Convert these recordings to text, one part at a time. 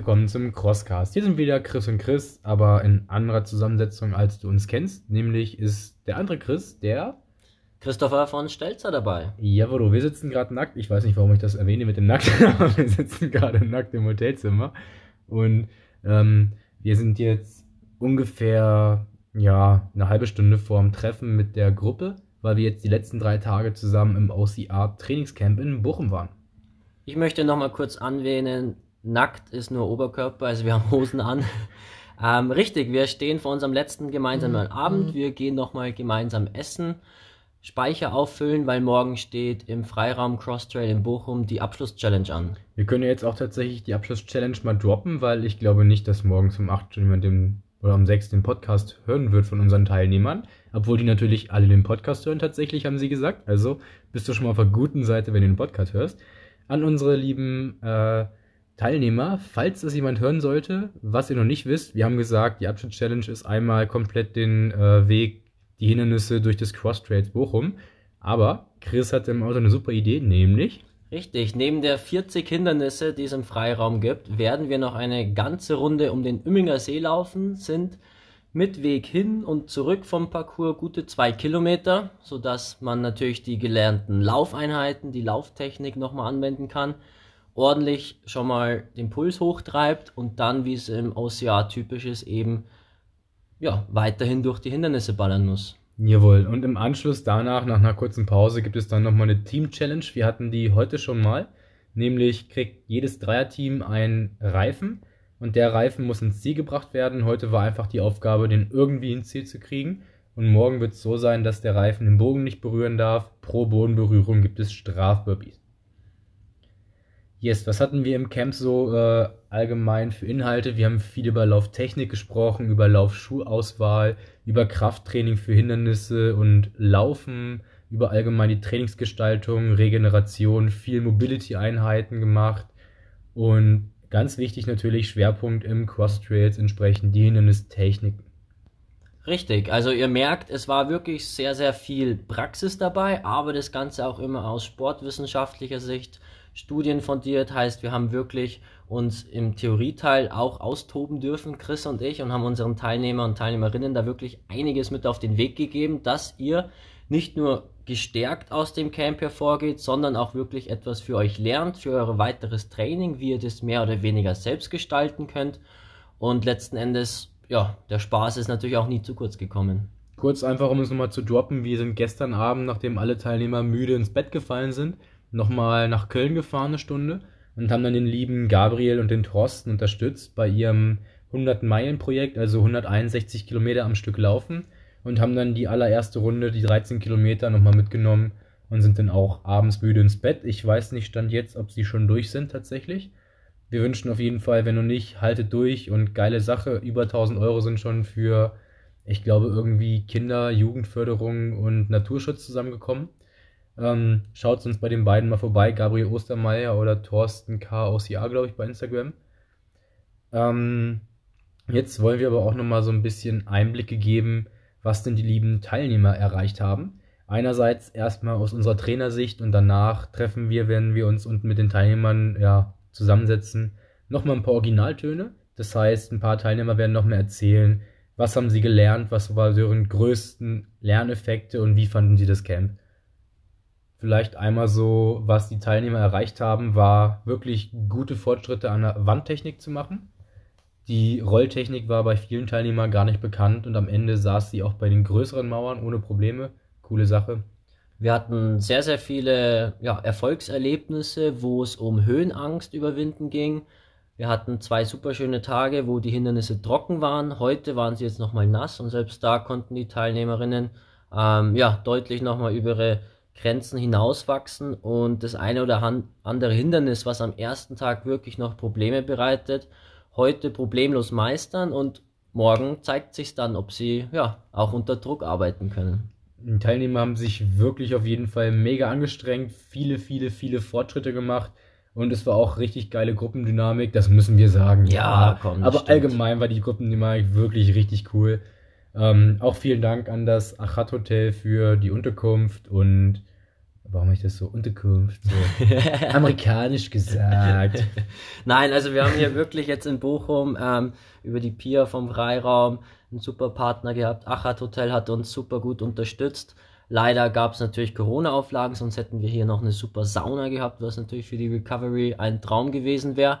willkommen zum Crosscast. Hier sind wieder Chris und Chris, aber in anderer Zusammensetzung, als du uns kennst. Nämlich ist der andere Chris, der Christopher von Stelzer dabei. Jawohl, wir sitzen gerade nackt. Ich weiß nicht, warum ich das erwähne mit dem Nackt, aber wir sitzen gerade nackt im Hotelzimmer. Und ähm, wir sind jetzt ungefähr ja, eine halbe Stunde vorm Treffen mit der Gruppe, weil wir jetzt die letzten drei Tage zusammen im OCR Trainingscamp in Bochum waren. Ich möchte noch mal kurz anwähnen, nackt ist nur Oberkörper, also wir haben Hosen an. ähm, richtig, wir stehen vor unserem letzten gemeinsamen mhm. Abend. Wir gehen noch mal gemeinsam essen, Speicher auffüllen, weil morgen steht im Freiraum Crosstrail in Bochum die Abschlusschallenge an. Wir können jetzt auch tatsächlich die Abschlusschallenge mal droppen, weil ich glaube nicht, dass morgen zum 8 jemand den oder am 6 den Podcast hören wird von unseren Teilnehmern. Obwohl die natürlich alle den Podcast hören, tatsächlich, haben sie gesagt. Also bist du schon mal auf der guten Seite, wenn du den Podcast hörst an unsere lieben äh, Teilnehmer, falls das jemand hören sollte, was ihr noch nicht wisst, wir haben gesagt, die Abschnitt-Challenge ist einmal komplett den äh, Weg, die Hindernisse durch das Cross-Trails Bochum. Aber Chris hatte im Auto eine super Idee, nämlich. Richtig, neben der 40 Hindernisse, die es im Freiraum gibt, werden wir noch eine ganze Runde um den Ümminger See laufen, sind mit Weg hin und zurück vom Parcours gute zwei Kilometer, sodass man natürlich die gelernten Laufeinheiten, die Lauftechnik nochmal anwenden kann, ordentlich schon mal den Puls hochtreibt und dann, wie es im OCR typisch ist, eben ja, weiterhin durch die Hindernisse ballern muss. Jawohl, und im Anschluss danach, nach einer kurzen Pause, gibt es dann nochmal eine Team-Challenge. Wir hatten die heute schon mal, nämlich kriegt jedes Dreierteam einen Reifen und der Reifen muss ins Ziel gebracht werden. Heute war einfach die Aufgabe, den irgendwie ins Ziel zu kriegen. Und morgen wird es so sein, dass der Reifen den Bogen nicht berühren darf. Pro Bodenberührung gibt es Strafburpees. Yes, was hatten wir im Camp so äh, allgemein für Inhalte? Wir haben viel über Lauftechnik gesprochen, über Laufschuhauswahl, über Krafttraining für Hindernisse und Laufen, über allgemein die Trainingsgestaltung, Regeneration, viel Mobility-Einheiten gemacht und Ganz wichtig natürlich Schwerpunkt im Cross-Trails entsprechend die Hindernistechniken. Richtig, also ihr merkt, es war wirklich sehr, sehr viel Praxis dabei, aber das Ganze auch immer aus sportwissenschaftlicher Sicht studienfundiert, heißt, wir haben wirklich uns im Theorieteil auch austoben dürfen, Chris und ich, und haben unseren Teilnehmer und Teilnehmerinnen da wirklich einiges mit auf den Weg gegeben, dass ihr nicht nur gestärkt aus dem Camp hervorgeht, sondern auch wirklich etwas für euch lernt, für euer weiteres Training, wie ihr das mehr oder weniger selbst gestalten könnt. Und letzten Endes, ja, der Spaß ist natürlich auch nie zu kurz gekommen. Kurz einfach, um es nochmal zu droppen, wir sind gestern Abend, nachdem alle Teilnehmer müde ins Bett gefallen sind, nochmal nach Köln gefahren eine Stunde und haben dann den lieben Gabriel und den Thorsten unterstützt bei ihrem 100-Meilen-Projekt, also 161 Kilometer am Stück laufen und haben dann die allererste Runde, die 13 Kilometer, nochmal mitgenommen und sind dann auch abends müde ins Bett. Ich weiß nicht, stand jetzt, ob sie schon durch sind tatsächlich. Wir wünschen auf jeden Fall, wenn du nicht, haltet durch und geile Sache. Über 1000 Euro sind schon für, ich glaube, irgendwie Kinder, Jugendförderung und Naturschutz zusammengekommen. Ähm, schaut uns bei den beiden mal vorbei, Gabriel Ostermeier oder Thorsten K. aus IA, glaube ich, bei Instagram. Ähm, jetzt wollen wir aber auch nochmal so ein bisschen Einblicke geben, was denn die lieben Teilnehmer erreicht haben. Einerseits erstmal aus unserer Trainersicht und danach treffen wir, wenn wir uns und mit den Teilnehmern ja, zusammensetzen, nochmal ein paar Originaltöne. Das heißt, ein paar Teilnehmer werden nochmal erzählen, was haben sie gelernt, was waren deren größten Lerneffekte und wie fanden sie das Camp. Vielleicht einmal so, was die Teilnehmer erreicht haben, war wirklich gute Fortschritte an der Wandtechnik zu machen. Die Rolltechnik war bei vielen Teilnehmern gar nicht bekannt und am Ende saß sie auch bei den größeren Mauern ohne Probleme. Coole Sache. Wir hatten sehr, sehr viele ja, Erfolgserlebnisse, wo es um Höhenangst überwinden ging. Wir hatten zwei super schöne Tage, wo die Hindernisse trocken waren. Heute waren sie jetzt nochmal nass und selbst da konnten die Teilnehmerinnen ähm, ja, deutlich nochmal über ihre Grenzen hinauswachsen und das eine oder andere Hindernis, was am ersten Tag wirklich noch Probleme bereitet, heute problemlos meistern und morgen zeigt sich dann, ob sie ja auch unter Druck arbeiten können. Die Teilnehmer haben sich wirklich auf jeden Fall mega angestrengt, viele, viele, viele Fortschritte gemacht und es war auch richtig geile Gruppendynamik, das müssen wir sagen. Ja, komm. Aber stimmt. allgemein war die Gruppendynamik wirklich richtig cool. Ähm, auch vielen Dank an das Achat Hotel für die Unterkunft und Warum habe ich das so Unterkunft, so amerikanisch gesagt? Nein, also wir haben hier wirklich jetzt in Bochum ähm, über die Pier vom Freiraum einen super Partner gehabt. Achat Hotel hat uns super gut unterstützt. Leider gab es natürlich Corona-Auflagen, sonst hätten wir hier noch eine super Sauna gehabt, was natürlich für die Recovery ein Traum gewesen wäre.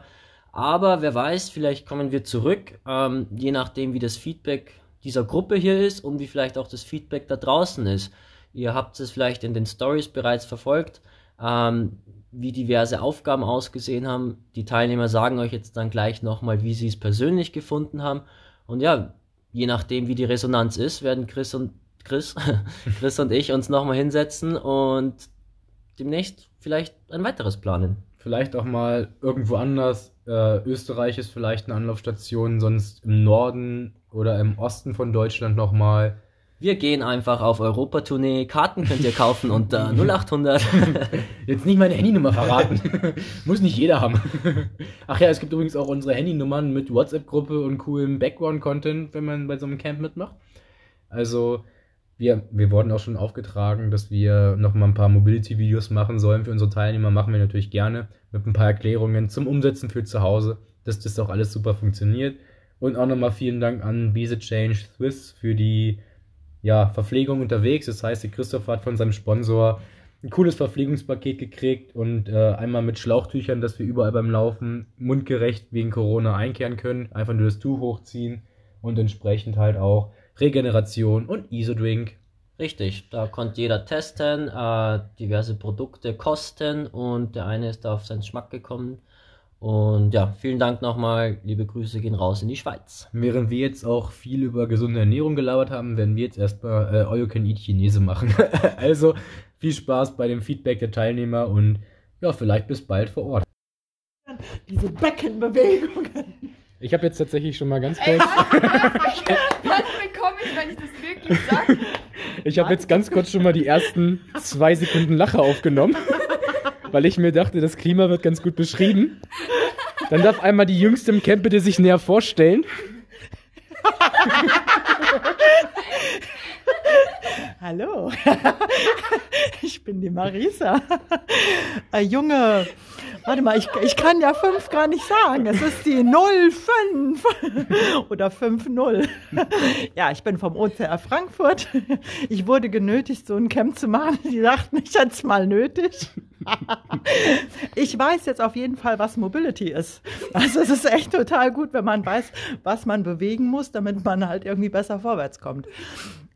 Aber wer weiß, vielleicht kommen wir zurück, ähm, je nachdem, wie das Feedback dieser Gruppe hier ist und wie vielleicht auch das Feedback da draußen ist. Ihr habt es vielleicht in den Stories bereits verfolgt, ähm, wie diverse Aufgaben ausgesehen haben. Die Teilnehmer sagen euch jetzt dann gleich nochmal, wie sie es persönlich gefunden haben. Und ja, je nachdem, wie die Resonanz ist, werden Chris und Chris, Chris und ich uns nochmal hinsetzen und demnächst vielleicht ein weiteres planen. Vielleicht auch mal irgendwo anders. Äh, Österreich ist vielleicht eine Anlaufstation, sonst im Norden oder im Osten von Deutschland nochmal. Wir gehen einfach auf Europatournee. Karten könnt ihr kaufen unter 0800. Jetzt nicht meine Handynummer verraten. Muss nicht jeder haben. Ach ja, es gibt übrigens auch unsere Handynummern mit WhatsApp-Gruppe und coolem Background-Content, wenn man bei so einem Camp mitmacht. Also, wir, wir wurden auch schon aufgetragen, dass wir noch mal ein paar Mobility-Videos machen sollen für unsere Teilnehmer. Machen wir natürlich gerne mit ein paar Erklärungen zum Umsetzen für zu Hause, dass das auch alles super funktioniert. Und auch nochmal vielen Dank an Visa Change Swiss für die ja, Verpflegung unterwegs. Das heißt, der Christoph hat von seinem Sponsor ein cooles Verpflegungspaket gekriegt und äh, einmal mit Schlauchtüchern, dass wir überall beim Laufen mundgerecht wegen Corona einkehren können. Einfach nur das Tuch hochziehen und entsprechend halt auch Regeneration und Isodrink. Richtig, da konnte jeder testen, äh, diverse Produkte kosten und der eine ist da auf seinen Geschmack gekommen. Und ja, vielen Dank nochmal. Liebe Grüße gehen raus in die Schweiz. Während wir jetzt auch viel über gesunde Ernährung gelabert haben, werden wir jetzt erstmal äh, All You Can Eat Chinese machen. also viel Spaß bei dem Feedback der Teilnehmer und ja, vielleicht bis bald vor Ort. Diese Beckenbewegungen. Ich habe jetzt tatsächlich schon mal ganz kurz. Was, was bekomme ich, wenn ich das wirklich sage? Ich habe jetzt ganz kurz schon mal die ersten zwei Sekunden Lache aufgenommen, weil ich mir dachte, das Klima wird ganz gut beschrieben. Dann darf einmal die Jüngste im Camp bitte sich näher vorstellen. Hallo, ich bin die Marisa. Äh, Junge, warte mal, ich, ich kann ja fünf gar nicht sagen. Es ist die 05 oder 5-0. Ja, ich bin vom OCR Frankfurt. Ich wurde genötigt, so ein Camp zu machen. Die dachten, ich hätte es mal nötig. Ich weiß jetzt auf jeden Fall, was Mobility ist. Also es ist echt total gut, wenn man weiß, was man bewegen muss, damit man halt irgendwie besser vorwärts kommt.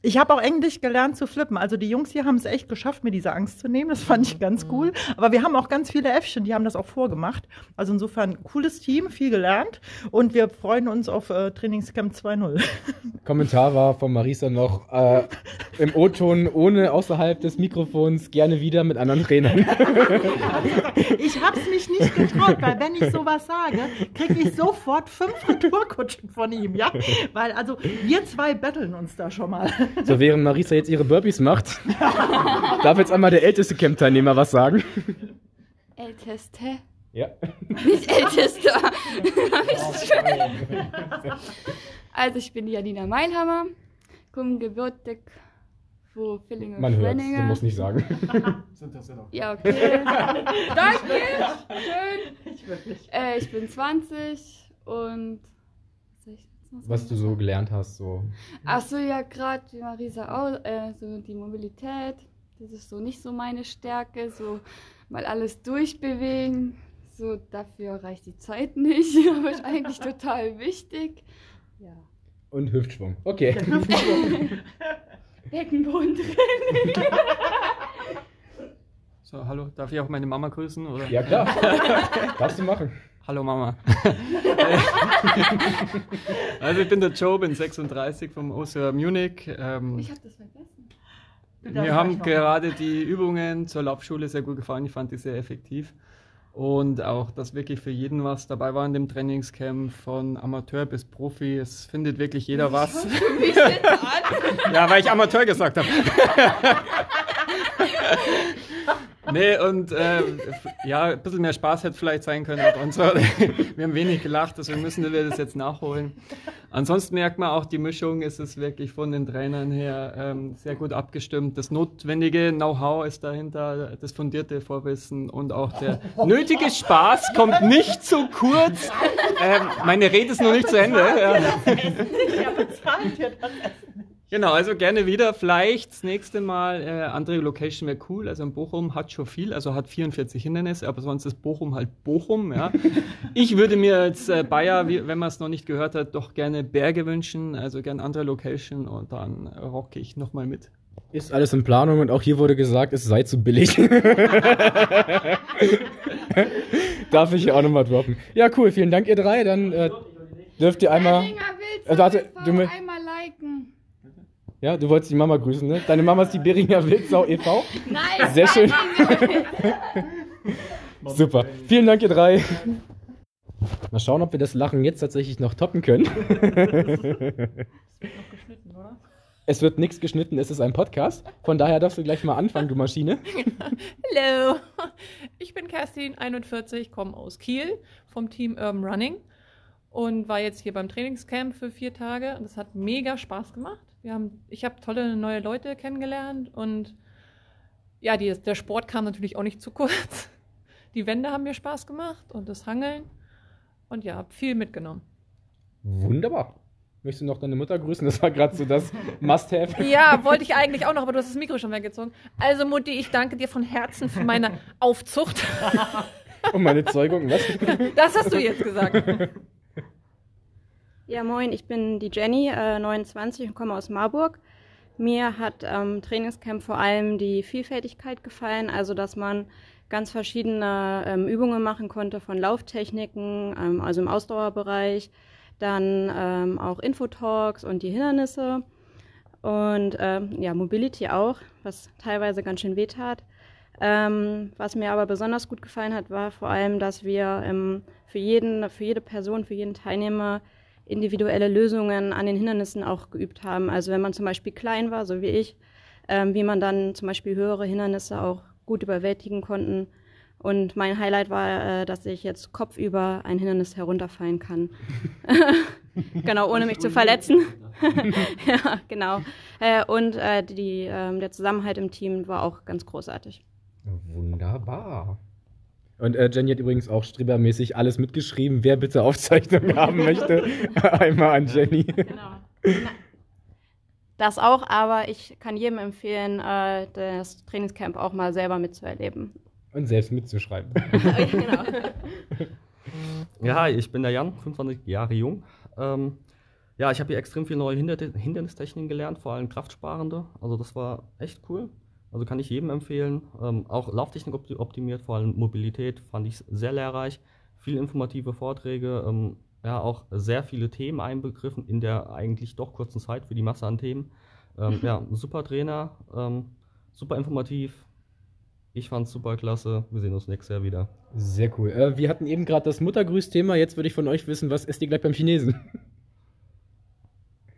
Ich habe auch Englisch gelernt zu flippen. Also die Jungs hier haben es echt geschafft, mir diese Angst zu nehmen. Das fand ich ganz cool. Aber wir haben auch ganz viele Äffchen, die haben das auch vorgemacht. Also insofern cooles Team, viel gelernt. Und wir freuen uns auf äh, Trainingscamp 2.0. Kommentar war von Marisa noch äh, im O-Ton ohne außerhalb des Mikrofons gerne wieder mit anderen Trainern. Ich habe es mich nicht getraut, weil wenn ich sowas sage, kriege ich sofort fünf Retourkutschen von ihm, ja? Weil also wir zwei betteln uns da schon mal. So während Marisa jetzt ihre Burpees macht, darf jetzt einmal der älteste Camp-Teilnehmer was sagen. Älteste? Ja. Nicht schön. also ich bin Janina Meilhammer, komme gebürtig von Villingen Man und hört du musst nicht sagen. Ja, okay. Danke. Schön. Äh, ich bin 20 und was du so gelernt hast, so. Ach so, ja, gerade wie Marisa auch, äh, so die Mobilität, das ist so nicht so meine Stärke, so mal alles durchbewegen, so dafür reicht die Zeit nicht, aber ist eigentlich total wichtig. Ja. Und Hüftschwung. Okay. Beckenbodentraining. So, hallo, darf ich auch meine Mama grüßen? Oder? Ja, klar. Darfst du machen. Hallo Mama. also ich bin der Joe, bin 36 vom OCR Munich. Ähm, Ich habe das vergessen. mir haben gerade die Übungen zur Laufschule sehr gut gefallen. Ich fand die sehr effektiv. Und auch, dass wirklich für jeden was dabei war in dem Trainingscamp, von Amateur bis Profi. Es findet wirklich jeder was. Mich jetzt an. Ja, weil ich Amateur gesagt habe. Nee, und äh, ja, ein bisschen mehr Spaß hätte vielleicht sein können, aber uns, wir haben wenig gelacht, deswegen müssen wir das jetzt nachholen. Ansonsten merkt man auch, die Mischung ist es wirklich von den Trainern her ähm, sehr gut abgestimmt. Das notwendige Know-how ist dahinter, das fundierte Vorwissen und auch der nötige Spaß kommt nicht zu kurz. Ähm, meine Rede ist noch nicht zu Ende. Ja. Genau, also gerne wieder. Vielleicht das nächste Mal äh, andere Location wäre cool. Also in Bochum hat schon viel, also hat 44 Hindernisse, aber sonst ist Bochum halt Bochum. Ja. ich würde mir als äh, Bayer, wie, wenn man es noch nicht gehört hat, doch gerne Berge wünschen, also gerne andere Location und dann rocke ich nochmal mit. Ist alles in Planung und auch hier wurde gesagt, es sei zu billig. Darf ich hier auch nochmal droppen. Ja, cool, vielen Dank, ihr drei. Dann äh, dürft ihr einmal. Äh, warte, du, einmal liken. Ja, du wolltest die Mama grüßen, ne? Deine Mama ist die Beringer Wildsau e.V.? Nein! Sehr schön. Super. Vielen Dank, ihr drei. Mal schauen, ob wir das Lachen jetzt tatsächlich noch toppen können. Es wird nichts geschnitten, es ist ein Podcast. Von daher darfst du gleich mal anfangen, du Maschine. Hallo, ich bin Kerstin, 41, komme aus Kiel vom Team Urban Running und war jetzt hier beim Trainingscamp für vier Tage und es hat mega Spaß gemacht. Wir haben, ich habe tolle neue Leute kennengelernt und ja, die, der Sport kam natürlich auch nicht zu kurz. Die Wände haben mir Spaß gemacht und das Hangeln und ja, habe viel mitgenommen. Wunderbar. Möchtest du noch deine Mutter grüßen? Das war gerade so das Must-Have. Ja, wollte ich eigentlich auch noch, aber du hast das Mikro schon weggezogen. Also Mutti, ich danke dir von Herzen für meine Aufzucht. Und meine Zeugung, was? Das hast du jetzt gesagt. Ja, moin, ich bin die Jenny, äh, 29 und komme aus Marburg. Mir hat am ähm, Trainingscamp vor allem die Vielfältigkeit gefallen, also dass man ganz verschiedene ähm, Übungen machen konnte von Lauftechniken, ähm, also im Ausdauerbereich, dann ähm, auch Infotalks und die Hindernisse und ähm, ja, Mobility auch, was teilweise ganz schön wehtat. Ähm, was mir aber besonders gut gefallen hat, war vor allem, dass wir für, jeden, für jede Person, für jeden Teilnehmer individuelle Lösungen an den Hindernissen auch geübt haben. Also wenn man zum Beispiel klein war, so wie ich, ähm, wie man dann zum Beispiel höhere Hindernisse auch gut überwältigen konnten. Und mein Highlight war, äh, dass ich jetzt kopfüber ein Hindernis herunterfallen kann. genau, ohne mich zu verletzen. ja, genau. Äh, und äh, die, ähm, der Zusammenhalt im Team war auch ganz großartig. Wunderbar. Und äh, Jenny hat übrigens auch strebermäßig alles mitgeschrieben. Wer bitte Aufzeichnungen haben möchte, einmal an Jenny. Genau. Das auch, aber ich kann jedem empfehlen, äh, das Trainingscamp auch mal selber mitzuerleben. Und selbst mitzuschreiben. ja, genau. ja, hi, ich bin der Jan, 25 Jahre jung. Ähm, ja, ich habe hier extrem viele neue Hinder Hindernistechniken gelernt, vor allem kraftsparende. Also das war echt cool. Also kann ich jedem empfehlen. Ähm, auch Lauftechnik optimiert, vor allem Mobilität fand ich sehr lehrreich. Viele informative Vorträge, ähm, ja, auch sehr viele Themen einbegriffen in der eigentlich doch kurzen Zeit für die Masse an Themen. Ähm, ja, super Trainer, ähm, super informativ. Ich fand's super klasse. Wir sehen uns nächstes Jahr wieder. Sehr cool. Äh, wir hatten eben gerade das Muttergrüß-Thema. Jetzt würde ich von euch wissen, was esst ihr gleich beim Chinesen?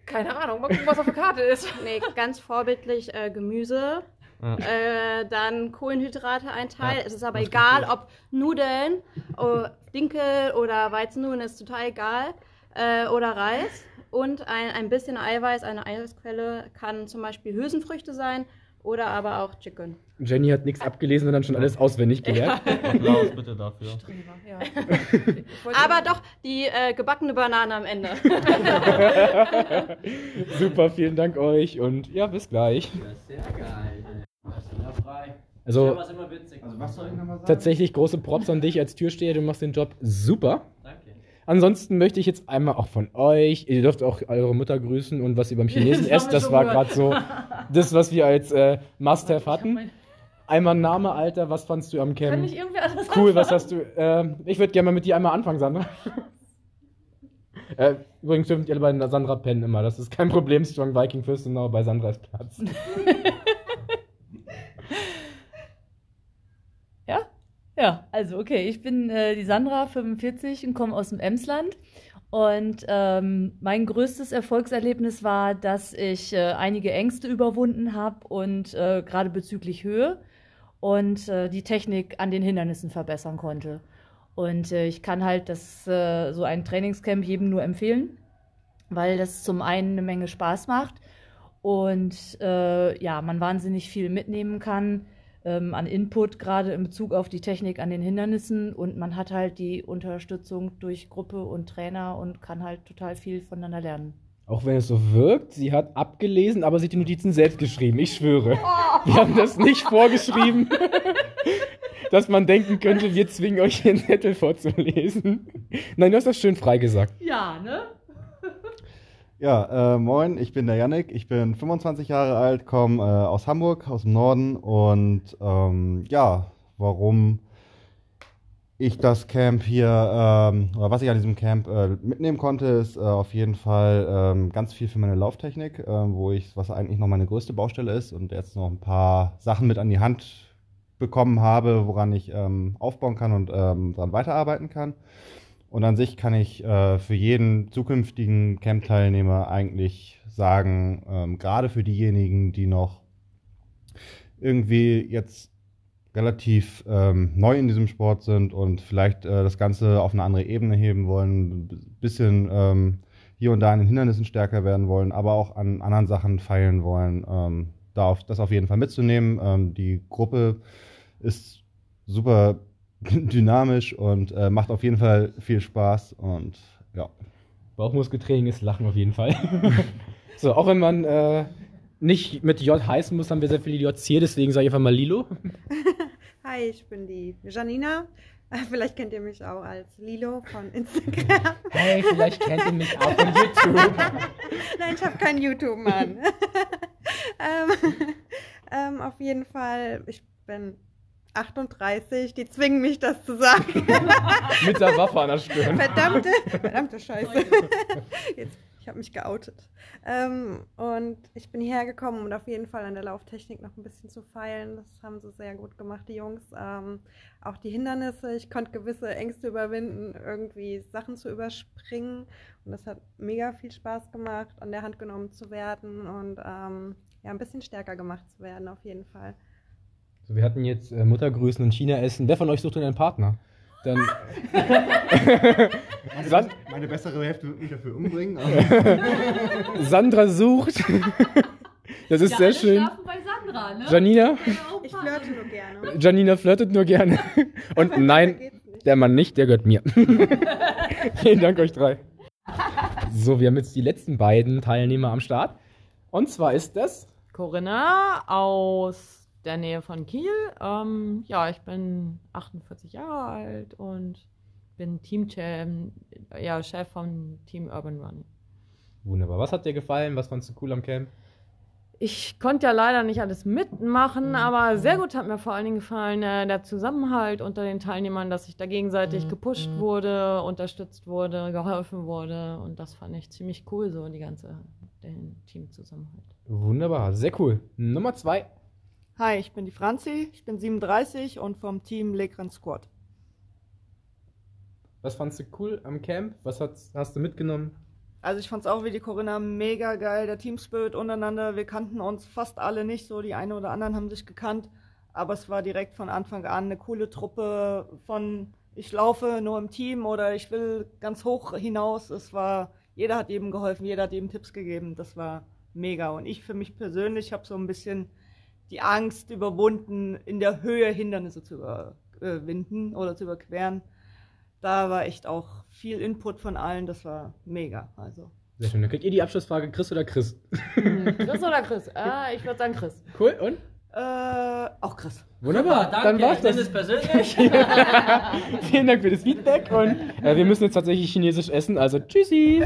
Keine Ahnung, mal gucken, was auf der Karte ist. Nee, ganz vorbildlich äh, Gemüse, ja. Äh, dann Kohlenhydrate ein Teil. Ja, es ist aber egal, ob Nudeln, oh, Dinkel oder Weizennudeln, ist total egal. Äh, oder Reis. Und ein, ein bisschen Eiweiß, eine Eiweißquelle kann zum Beispiel Hülsenfrüchte sein oder aber auch Chicken. Jenny hat nichts abgelesen und dann schon alles auswendig gelernt. Applaus bitte dafür. Ja. aber doch die äh, gebackene Banane am Ende. Super, vielen Dank euch und ja, bis gleich. sehr geil. Also, also tatsächlich große Props an dich als Türsteher, du machst den Job super. Danke. Ansonsten möchte ich jetzt einmal auch von euch, ihr dürft auch eure Mutter grüßen und was ihr beim Chinesen esst, das war gerade so das, was wir als äh, Must-Have hatten. Einmal Name, Alter, was fandst du am Camp? Kann ich irgendwie alles Cool, was hast du? Äh, ich würde gerne mal mit dir einmal anfangen, Sandra. äh, übrigens dürft ihr bei Sandra pennen immer, das ist kein Problem. Strong Viking Fürstenau bei Sandras Platz. Ja, also okay, ich bin äh, die Sandra, 45 und komme aus dem Emsland. Und ähm, mein größtes Erfolgserlebnis war, dass ich äh, einige Ängste überwunden habe und äh, gerade bezüglich Höhe. und äh, die Technik an den Hindernissen verbessern konnte. Und äh, ich kann halt das, äh, so ein Trainingscamp jedem nur empfehlen, weil das zum einen eine Menge Spaß macht und ja, man wahnsinnig viel mitnehmen kann ähm, an Input, gerade in Bezug auf die Technik an den Hindernissen und man hat halt die Unterstützung durch Gruppe und Trainer und kann halt total viel voneinander lernen. Auch wenn es so wirkt, sie hat abgelesen, aber sie hat die Notizen selbst geschrieben. Ich schwöre. Wir haben das nicht vorgeschrieben, dass man denken könnte, wir zwingen euch den Zettel vorzulesen. Nein, du hast das schön frei gesagt. Ja, ne? Ja, äh, moin, ich bin der Yannick, ich bin 25 Jahre alt, komme äh, aus Hamburg, aus dem Norden und ähm, ja, warum ich das Camp hier, ähm, oder was ich an diesem Camp äh, mitnehmen konnte, ist äh, auf jeden Fall ähm, ganz viel für meine Lauftechnik, äh, wo ich, was eigentlich noch meine größte Baustelle ist und jetzt noch ein paar Sachen mit an die Hand bekommen habe, woran ich ähm, aufbauen kann und ähm, daran weiterarbeiten kann. Und an sich kann ich äh, für jeden zukünftigen Camp-Teilnehmer eigentlich sagen, ähm, gerade für diejenigen, die noch irgendwie jetzt relativ ähm, neu in diesem Sport sind und vielleicht äh, das Ganze auf eine andere Ebene heben wollen, ein bisschen ähm, hier und da in den Hindernissen stärker werden wollen, aber auch an anderen Sachen feilen wollen, ähm, da auf, das auf jeden Fall mitzunehmen. Ähm, die Gruppe ist super dynamisch und äh, macht auf jeden Fall viel Spaß und ja. Bauchmuskeltraining ist Lachen auf jeden Fall. so, auch wenn man äh, nicht mit J heißen muss, haben wir sehr viele Js hier, deswegen sage ich einfach mal Lilo. Hi, ich bin die Janina. Vielleicht kennt ihr mich auch als Lilo von Instagram. Hey, vielleicht kennt ihr mich auch von YouTube. Nein, ich habe kein YouTube, Mann. ähm, ähm, auf jeden Fall, ich bin 38, die zwingen mich, das zu sagen. Mit der Waffe an der Stirn. Verdammte, verdammte Scheiße. Jetzt, ich habe mich geoutet. Ähm, und ich bin hierher gekommen, um auf jeden Fall an der Lauftechnik noch ein bisschen zu feilen. Das haben sie sehr gut gemacht, die Jungs. Ähm, auch die Hindernisse. Ich konnte gewisse Ängste überwinden, irgendwie Sachen zu überspringen. Und das hat mega viel Spaß gemacht, an der Hand genommen zu werden und ähm, ja, ein bisschen stärker gemacht zu werden, auf jeden Fall. So, wir hatten jetzt äh, Muttergrüßen und China essen. Wer von euch sucht denn einen Partner? Dann. Meine, meine bessere Hälfte wird mich dafür umbringen. Sandra sucht. Das ist Ja, sehr alle schön. bei Sandra, ne? Janina? Ich flirte nur gerne. Janina flirtet nur gerne. Und nein, der Mann nicht, der gehört mir. Vielen Dank euch drei. So, wir haben jetzt die letzten beiden Teilnehmer am Start. Und zwar ist das. Corinna aus der Nähe von Kiel. Ähm, ja, ich bin 48 Jahre alt und bin Teamchef, ja, Chef vom Team Urban Running. Wunderbar. Was hat dir gefallen? Was fandst du cool am Camp? Ich konnte ja leider nicht alles mitmachen, aber sehr gut hat mir vor allen Dingen gefallen äh, der Zusammenhalt unter den Teilnehmern, dass sich da gegenseitig gepusht wurde, unterstützt wurde, geholfen wurde und das fand ich ziemlich cool, so die ganze den Teamzusammenhalt. Wunderbar, sehr cool. Nummer zwei. Hi, ich bin die Franzi, ich bin 37 und vom Team Legren Squad. Was fandst du cool am Camp? Was hast, hast du mitgenommen? Also ich fand's auch wie die Corinna mega geil, der Teamspirit untereinander. Wir kannten uns fast alle nicht so, die einen oder anderen haben sich gekannt, aber es war direkt von Anfang an eine coole Truppe von ich laufe nur im Team oder ich will ganz hoch hinaus. Es war, jeder hat jedem geholfen, jeder hat jedem Tipps gegeben. Das war mega. Und ich für mich persönlich habe so ein bisschen die Angst überwunden, in der Höhe Hindernisse zu überwinden oder zu überqueren. Da war echt auch viel Input von allen, das war mega. Also. Sehr schön. Dann kriegt ihr die Abschlussfrage Chris oder Chris? Chris oder Chris? Ah, ich würde sagen Chris. Cool, und? Äh, auch Chris. Wunderbar, Super, dann danke. war's Ich nehme das. es persönlich. Vielen Dank für das Feedback und äh, wir müssen jetzt tatsächlich chinesisch essen, also tschüssi.